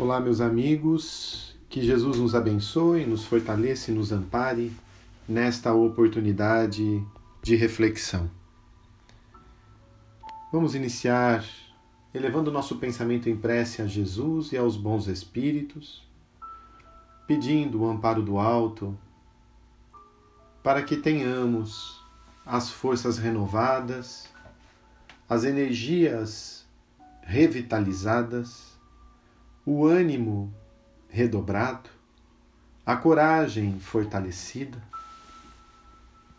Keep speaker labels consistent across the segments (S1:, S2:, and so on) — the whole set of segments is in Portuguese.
S1: Olá, meus amigos, que Jesus nos abençoe, nos fortaleça e nos ampare nesta oportunidade de reflexão. Vamos iniciar elevando nosso pensamento em prece a Jesus e aos bons espíritos, pedindo o amparo do alto, para que tenhamos as forças renovadas, as energias revitalizadas o ânimo redobrado, a coragem fortalecida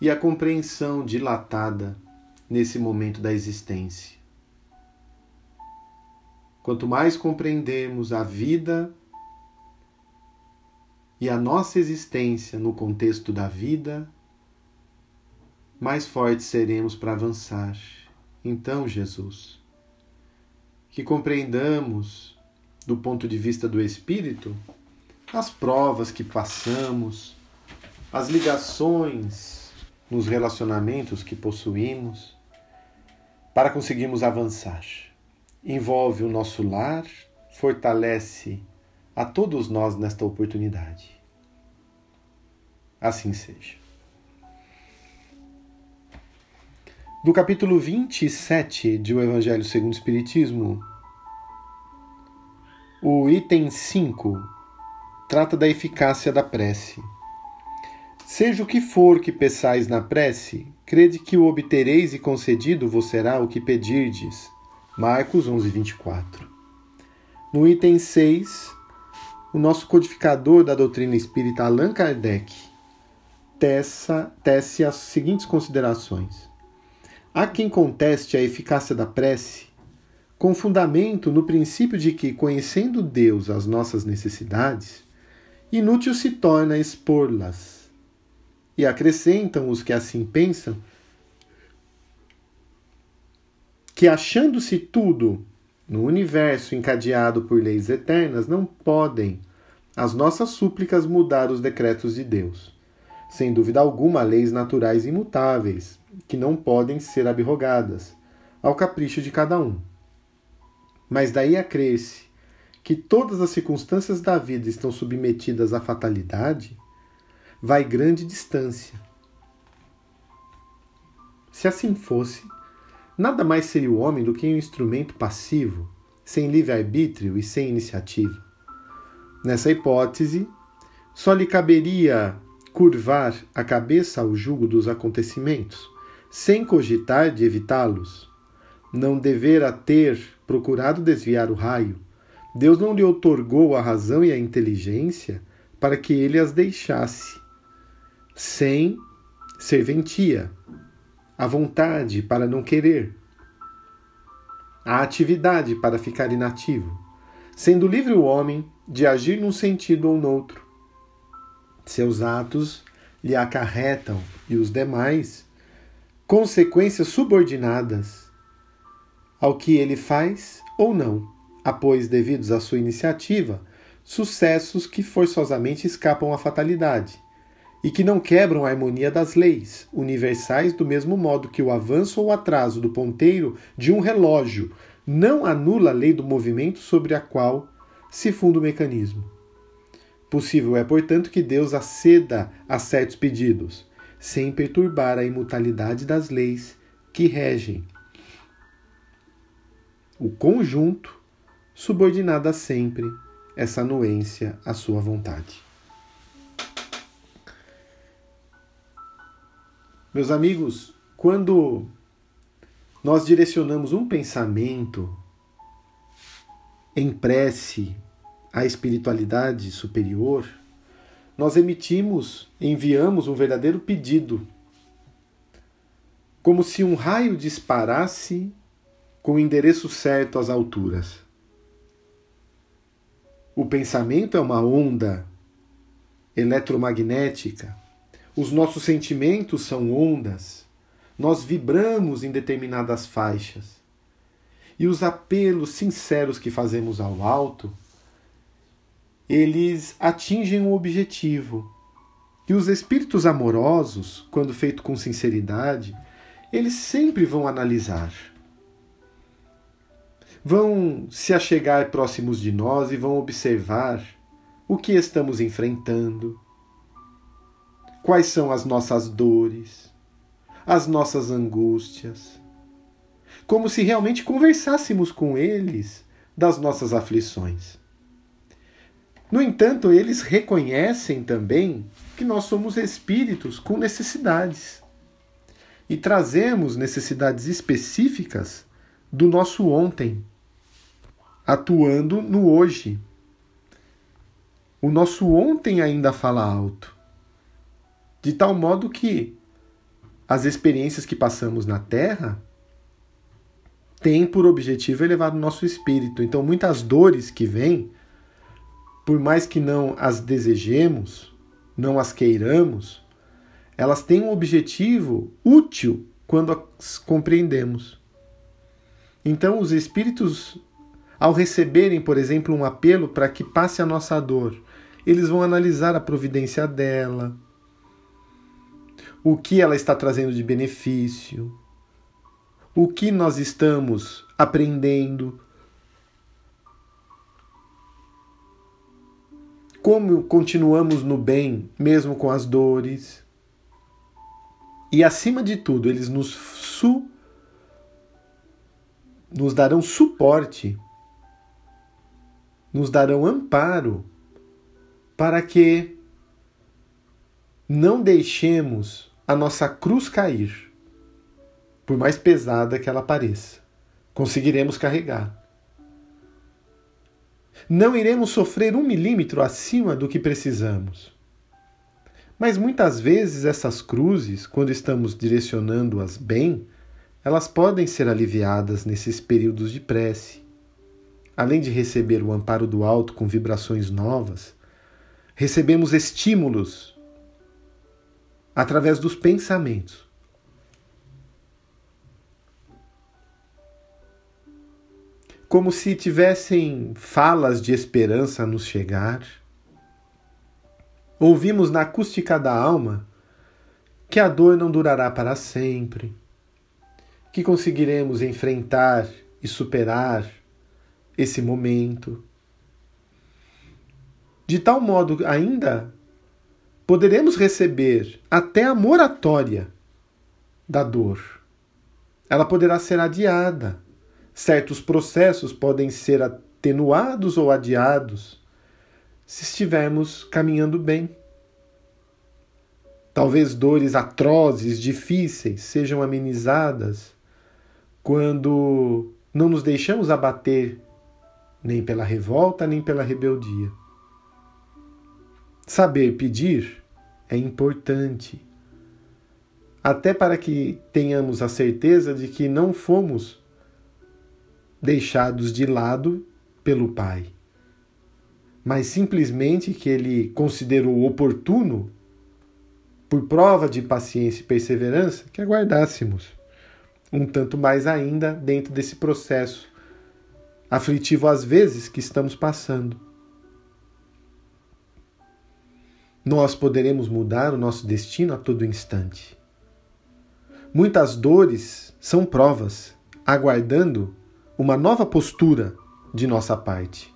S1: e a compreensão dilatada nesse momento da existência. Quanto mais compreendemos a vida e a nossa existência no contexto da vida, mais fortes seremos para avançar. Então, Jesus, que compreendamos do ponto de vista do espírito, as provas que passamos, as ligações nos relacionamentos que possuímos, para conseguirmos avançar. Envolve o nosso lar, fortalece a todos nós nesta oportunidade. Assim seja. Do capítulo 27 de O Evangelho segundo o Espiritismo, o item 5 trata da eficácia da prece. Seja o que for que peçais na prece, crede que o obtereis e concedido vos será o que pedirdes. Marcos 11, 24. No item 6, o nosso codificador da doutrina espírita Allan Kardec teça, tece as seguintes considerações. Há quem conteste a eficácia da prece com fundamento no princípio de que, conhecendo Deus as nossas necessidades, inútil se torna expor-las. E acrescentam os que assim pensam que, achando-se tudo no universo encadeado por leis eternas, não podem as nossas súplicas mudar os decretos de Deus. Sem dúvida alguma, leis naturais imutáveis, que não podem ser abrogadas, ao capricho de cada um. Mas daí a crer-se que todas as circunstâncias da vida estão submetidas à fatalidade, vai grande distância. Se assim fosse, nada mais seria o homem do que um instrumento passivo, sem livre-arbítrio e sem iniciativa. Nessa hipótese, só lhe caberia curvar a cabeça ao jugo dos acontecimentos, sem cogitar de evitá-los. Não devera ter procurado desviar o raio, Deus não lhe otorgou a razão e a inteligência para que ele as deixasse, sem serventia, a vontade para não querer, a atividade para ficar inativo, sendo livre o homem de agir num sentido ou noutro. Seus atos lhe acarretam e os demais consequências subordinadas ao que ele faz ou não, após, devidos à sua iniciativa, sucessos que forçosamente escapam à fatalidade e que não quebram a harmonia das leis universais do mesmo modo que o avanço ou atraso do ponteiro de um relógio não anula a lei do movimento sobre a qual se funda o mecanismo. Possível é, portanto, que Deus aceda a certos pedidos, sem perturbar a imutabilidade das leis que regem o conjunto, subordinada sempre essa anuência à sua vontade. Meus amigos, quando nós direcionamos um pensamento em prece à espiritualidade superior, nós emitimos, enviamos um verdadeiro pedido, como se um raio disparasse com o endereço certo às alturas. O pensamento é uma onda eletromagnética. Os nossos sentimentos são ondas. Nós vibramos em determinadas faixas. E os apelos sinceros que fazemos ao alto, eles atingem um objetivo. E os espíritos amorosos, quando feito com sinceridade, eles sempre vão analisar vão se achegar próximos de nós e vão observar o que estamos enfrentando, quais são as nossas dores, as nossas angústias, como se realmente conversássemos com eles das nossas aflições. No entanto, eles reconhecem também que nós somos espíritos com necessidades. E trazemos necessidades específicas do nosso ontem, atuando no hoje. O nosso ontem ainda fala alto, de tal modo que as experiências que passamos na Terra têm por objetivo elevar o nosso espírito. Então, muitas dores que vêm, por mais que não as desejemos, não as queiramos, elas têm um objetivo útil quando as compreendemos. Então, os espíritos, ao receberem, por exemplo, um apelo para que passe a nossa dor, eles vão analisar a providência dela, o que ela está trazendo de benefício, o que nós estamos aprendendo, como continuamos no bem, mesmo com as dores. E acima de tudo, eles nos, su nos darão suporte, nos darão amparo para que não deixemos a nossa cruz cair, por mais pesada que ela pareça. Conseguiremos carregar. Não iremos sofrer um milímetro acima do que precisamos. Mas muitas vezes essas cruzes, quando estamos direcionando-as bem, elas podem ser aliviadas nesses períodos de prece. Além de receber o amparo do alto com vibrações novas, recebemos estímulos através dos pensamentos. Como se tivessem falas de esperança a nos chegar Ouvimos na acústica da alma que a dor não durará para sempre, que conseguiremos enfrentar e superar esse momento. De tal modo, ainda poderemos receber até a moratória da dor. Ela poderá ser adiada. Certos processos podem ser atenuados ou adiados se estivermos caminhando bem. Talvez dores atrozes, difíceis, sejam amenizadas quando não nos deixamos abater nem pela revolta, nem pela rebeldia. Saber pedir é importante, até para que tenhamos a certeza de que não fomos deixados de lado pelo Pai mas simplesmente que ele considerou oportuno, por prova de paciência e perseverança, que aguardássemos um tanto mais ainda dentro desse processo aflitivo às vezes que estamos passando. Nós poderemos mudar o nosso destino a todo instante. Muitas dores são provas, aguardando uma nova postura de nossa parte.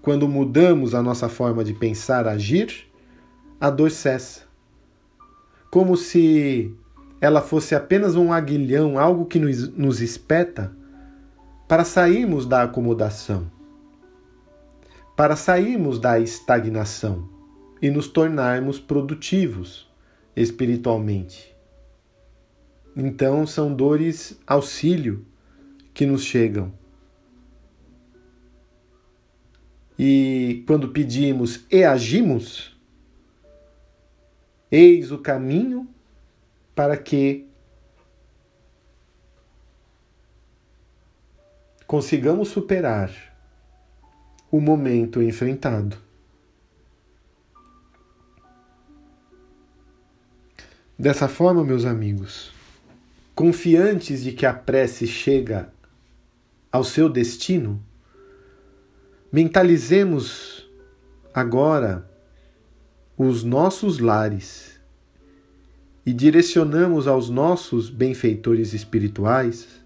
S1: Quando mudamos a nossa forma de pensar, agir, a dor cessa. Como se ela fosse apenas um aguilhão, algo que nos, nos espeta, para sairmos da acomodação, para sairmos da estagnação e nos tornarmos produtivos espiritualmente. Então, são dores auxílio que nos chegam E quando pedimos e agimos, eis o caminho para que consigamos superar o momento enfrentado. Dessa forma, meus amigos, confiantes de que a prece chega ao seu destino, Mentalizemos agora os nossos lares e direcionamos aos nossos benfeitores espirituais,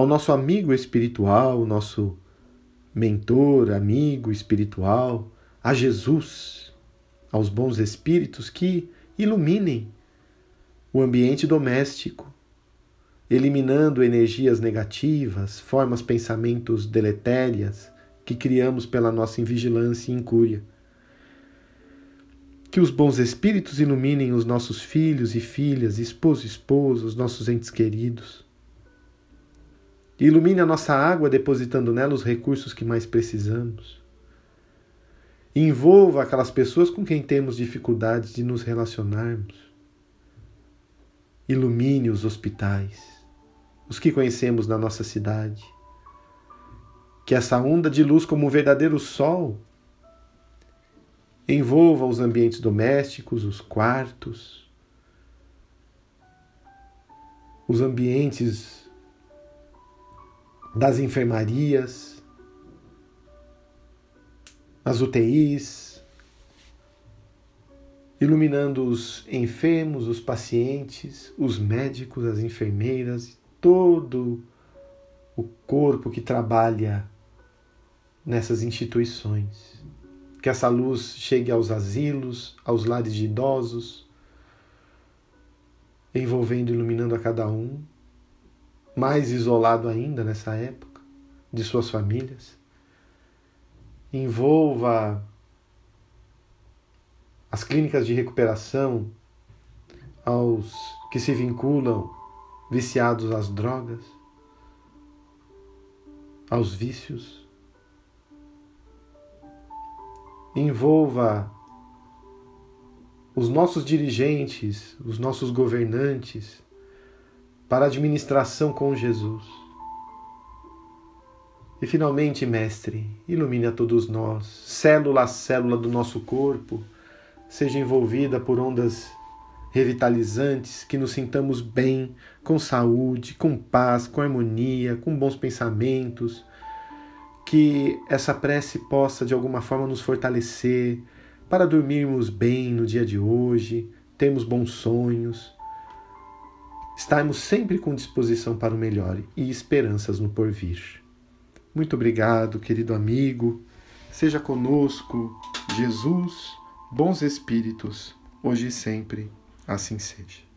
S1: ao nosso amigo espiritual, nosso mentor, amigo espiritual, a Jesus, aos bons espíritos que iluminem o ambiente doméstico, eliminando energias negativas, formas pensamentos deletérias que criamos pela nossa invigilância e incúria. Que os bons espíritos iluminem os nossos filhos e filhas, esposo e esposa, os nossos entes queridos. Ilumine a nossa água, depositando nela os recursos que mais precisamos. Envolva aquelas pessoas com quem temos dificuldades de nos relacionarmos. Ilumine os hospitais, os que conhecemos na nossa cidade. Que essa onda de luz, como um verdadeiro sol, envolva os ambientes domésticos, os quartos, os ambientes das enfermarias, as UTIs, iluminando os enfermos, os pacientes, os médicos, as enfermeiras, todo o corpo que trabalha nessas instituições. Que essa luz chegue aos asilos, aos lares de idosos, envolvendo e iluminando a cada um mais isolado ainda nessa época, de suas famílias. Envolva as clínicas de recuperação aos que se vinculam viciados às drogas, aos vícios. Envolva os nossos dirigentes, os nossos governantes, para a administração com Jesus. E finalmente, Mestre, ilumine a todos nós, célula a célula do nosso corpo, seja envolvida por ondas revitalizantes, que nos sintamos bem, com saúde, com paz, com harmonia, com bons pensamentos, que essa prece possa de alguma forma nos fortalecer para dormirmos bem no dia de hoje, termos bons sonhos estarmos sempre com disposição para o melhor e esperanças no porvir. Muito obrigado, querido amigo. Seja conosco, Jesus, bons espíritos, hoje e sempre. Assim seja.